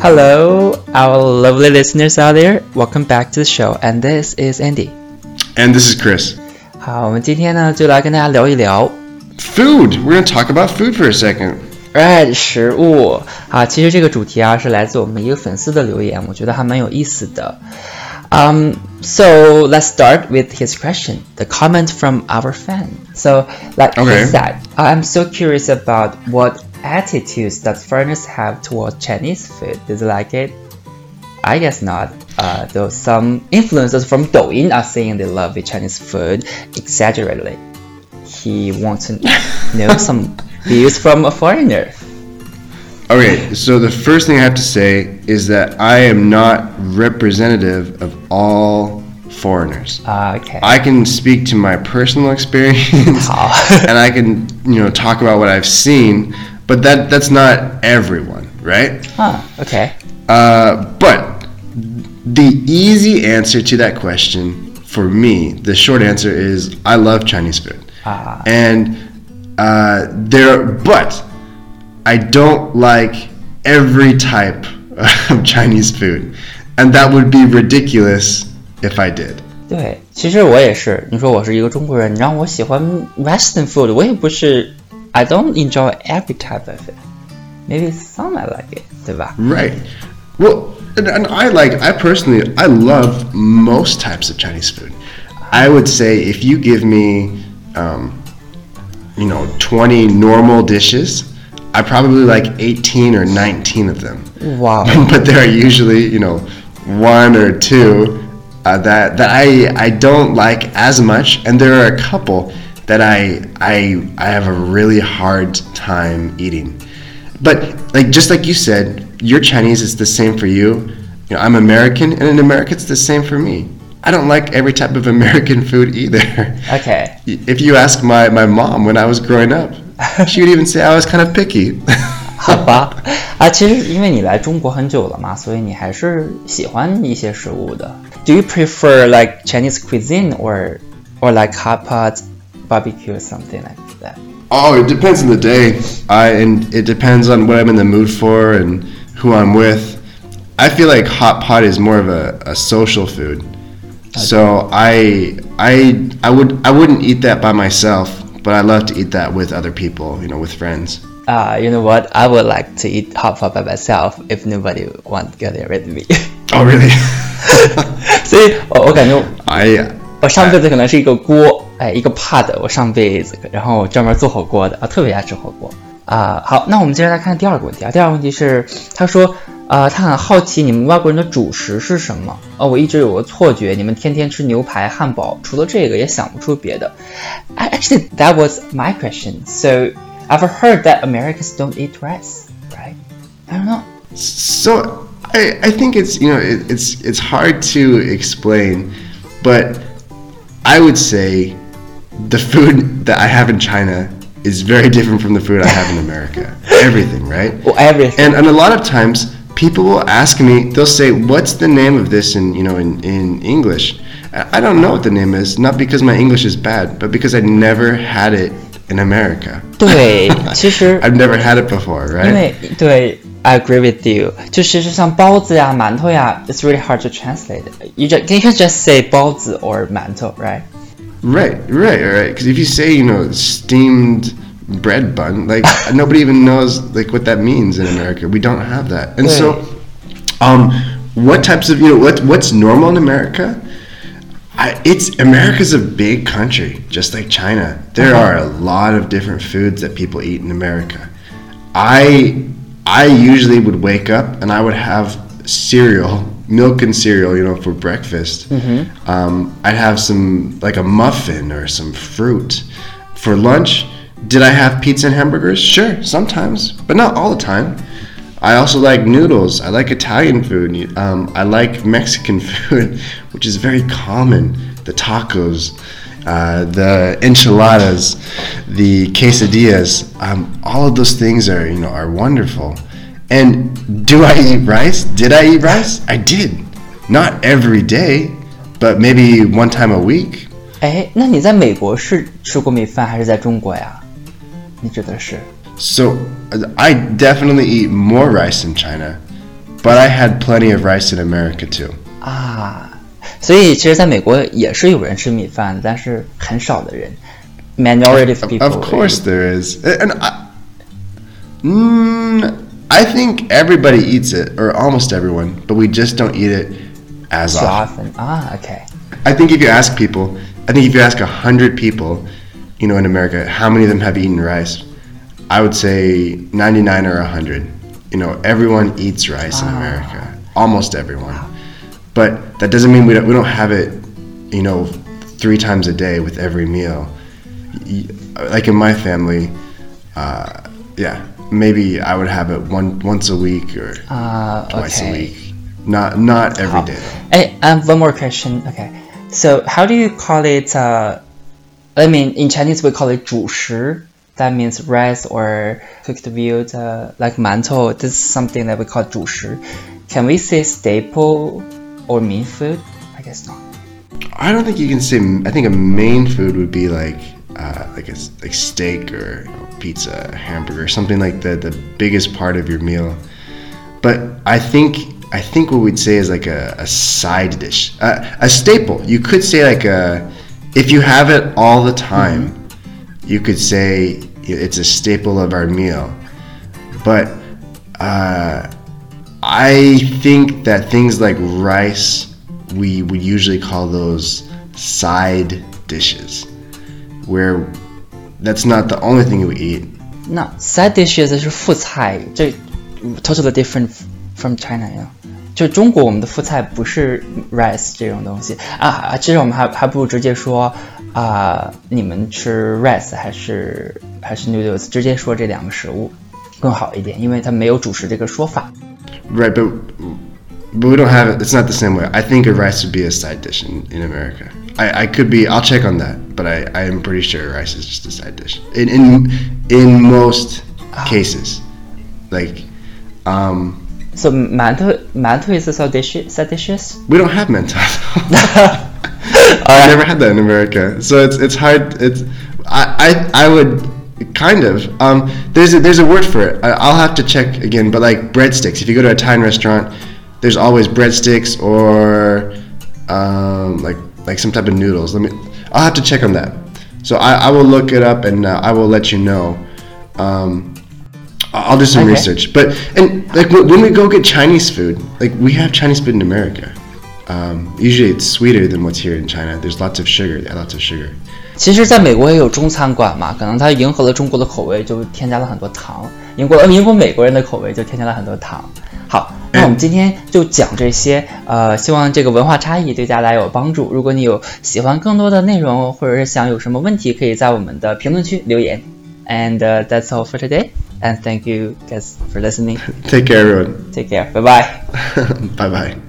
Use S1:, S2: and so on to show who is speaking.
S1: Hello, our lovely listeners out there. Welcome back to the show, and this is Andy.
S2: And this is Chris.
S1: 好，我们今天呢就来跟大家聊一聊
S2: Food. We're going to talk about food for a second.
S1: right 食物啊。其实这个主题啊是来自我们一个粉丝的留言，我觉得还蛮有意思的。Um, so let's start with his question, the comment from our fan. So, like
S2: Okay.
S1: he said, I'm so curious about what attitudes does foreigners have towards Chinese food. Do they like it? I guess not. Uh, though some influencers from Douyin are saying they love the Chinese food exaggeratedly. He wants to know some views from a foreigner.
S2: Okay, so the first thing I have to say is that I am not representative of all foreigners.
S1: Uh, okay.
S2: I can speak to my personal experience
S1: How?
S2: and I can, you know, talk about what I've seen, but that that's not everyone, right?
S1: huh, okay.
S2: Uh, but the easy answer to that question for me, the short answer is I love Chinese food.
S1: Ah.
S2: And uh, there, but I don't like every type of Chinese food, and that would be ridiculous if I did.
S1: 对，其实我也是。你说我是一个中国人，你让我喜欢 Western food，我也不是。 I don't enjoy every type of it. Maybe some I like it,
S2: right Well, and, and I like, I personally, I love most types of Chinese food. I would say if you give me, um, you know, 20 normal dishes, I probably like 18 or 19 of them.
S1: Wow.
S2: but there are usually, you know, one or two uh, that, that I, I don't like as much, and there are a couple that I, I, I have a really hard time eating. But like just like you said, your Chinese is the same for you. You know, I'm American, and in America it's the same for me. I don't like every type of American food either.
S1: OK，
S2: If you ask my, my mom when I was growing up, she would even say I was kind of picky.
S1: 好吧。啊，其实因为你来中国很久了嘛，所以你还是喜欢一些食物的。Do you prefer like Chinese cuisine or or like hot pot, barbecue or something like that?
S2: Oh, it depends on the day. I and it depends on what I'm in the mood for and who I'm with. I feel like hot pot is more of a, a social food. Okay. So I I I would I wouldn't eat that by myself, but I love to eat that with other people, you know, with friends.
S1: Uh, you know what? I would like to eat hot pot by myself if nobody wants to get there with me.
S2: oh really?
S1: See? Oh, okay, no.
S2: I
S1: 我上辈子可能是一个锅，哎，一个 pot，我上辈子，然后专门做火锅的啊，特别爱吃火锅啊。好，那我们接着来看第二个问题啊。第二个问题是，他说，啊，他很好奇你们外国人的主食是什么？哦，我一直有个错觉，你们天天吃牛排、汉堡，除了这个也想不出别的。Actually, that was my question. So I've heard that Americans don't eat rice, right? I don't know.
S2: So I, I think it's you know it, it's it's hard to explain, but I would say the food that I have in China is very different from the food I have in America. Everything, right?
S1: Well, everything.
S2: And and a lot of times people will ask me, they'll say, "What's the name of this in you know in in English?" I I don't know what the name is, not because my English is bad, but because I never had it in America.
S1: 对，其实
S2: I've never had it before,
S1: 因
S2: right?
S1: 为对 ，I agree with you，就是像包子呀、馒头呀，it's really hard to translate. You just you can just say 包子 or 馒头，right?
S2: Right, right, right. Because if you say, you know, steamed bread bun, like nobody even knows like what that means in America. We don't have that, and so, um, what types of you know what what's normal in America? I, it's America's a big country, just like China. There are a lot of different foods that people eat in America. I I usually would wake up and I would have cereal, milk and cereal, you know, for breakfast. Um, I'd have some like a muffin or some fruit. For lunch, did I have pizza and hamburgers? Sure, sometimes, but not all the time. I also like noodles. I like Italian food. Um, I like Mexican food, which is very common. The tacos, uh, the enchiladas, the quesadillas. Um, all of those things are you know are wonderful. And do I eat rice? Did I eat rice? I did. Not every day, but maybe one time a week.
S1: 哎，那你在美国是吃过米饭还是在中国呀？你指的是？
S2: So uh, I definitely eat more rice in China, But I had plenty of rice in America too.
S1: 啊， 所以其实在美国也是有人吃米饭的，但是很少的人，minority of people.
S2: Of course there is, and I, mm, I think everybody eats it, or almost everyone, but we just don't eat it as
S1: too
S2: often.
S1: often. 啊，OK，
S2: I think if you ask people, I think if you ask a hundred people, you know, in America, how many of them have eaten rice? I would say 99 or 100. You know, everyone eats rice in America. Almost everyone. But that doesn't mean we don't, we don't have it, you know, three times a day with every meal. Y- Like in my family, uh, yeah, maybe I would have it one once a week or
S1: 啊
S2: twice a
S1: OK。
S2: week. Not not every
S1: 好
S2: day. though.
S1: 哎，and one more question. Okay, so how do you call it? Uh, I mean, in Chinese we call it 主食. That means rice or cooked meat, uh, like 馒头. This is something that we call 主食. Can we say staple or main food? I guess not.
S2: I don't think you can say. I think a main food would be like uh, like a like steak or you know, pizza, hamburger, something like the the biggest part of your meal. But I think I think what we'd say is like a, a side dish, uh, a staple. You could say like a if you have it all the time, you could say it's a staple of our meal. But uh, I think that things like rice, we would usually call those side dishes, where that's not the only thing we eat.
S1: 那 side dishes 是副菜，这 totally different from China 呀。就中国我们的副菜不是 rice 这种东西啊啊，其实我们还还不如直接说啊、你们吃 rice 还是还是 noodles，直接说这两个食物更好一点，因为它没有主食这个说法。
S2: Right, but but we don't have it. It's not the same way. I think a rice would be a side dish in, in America. I, I could be. I'll check on that, but I, I am pretty sure rice is just a side dish in in in most ah. cases. Like, um.
S1: So mantou mantou is a side dish. Side dishes.
S2: We don't have mantou.
S1: I
S2: never had that in America, so it's it's hard. It's I I, I would kind of um there's a, there's a word for it. I, I'll have to check again, but like breadsticks. If you go to a Thai restaurant, there's always breadsticks or um like like some type of noodles. Let me. I'll have to check on that. So I, I will look it up and uh, I will let you know. Um, I'll do some
S1: Okay.
S2: research. But and like when when we go get Chinese food, like we have Chinese food in America. Um, usually it's sweeter than what's here in China. There's lots of sugar. Lots of sugar.
S1: 其实，在美国也有中餐馆嘛，可能它迎合了中国的口味，就添加了很多糖；迎合呃迎合美国人的口味，就添加了很多糖。好，那我们今天就讲这些，呃，希望这个文化差异对大家有帮助。如果你有喜欢更多的内容，或者是想有什么问题，可以在我们的评论区留言。And、uh, that's all for today. And thank you guys for listening.
S2: Take care, everyone.
S1: Take care. Bye bye.
S2: bye bye.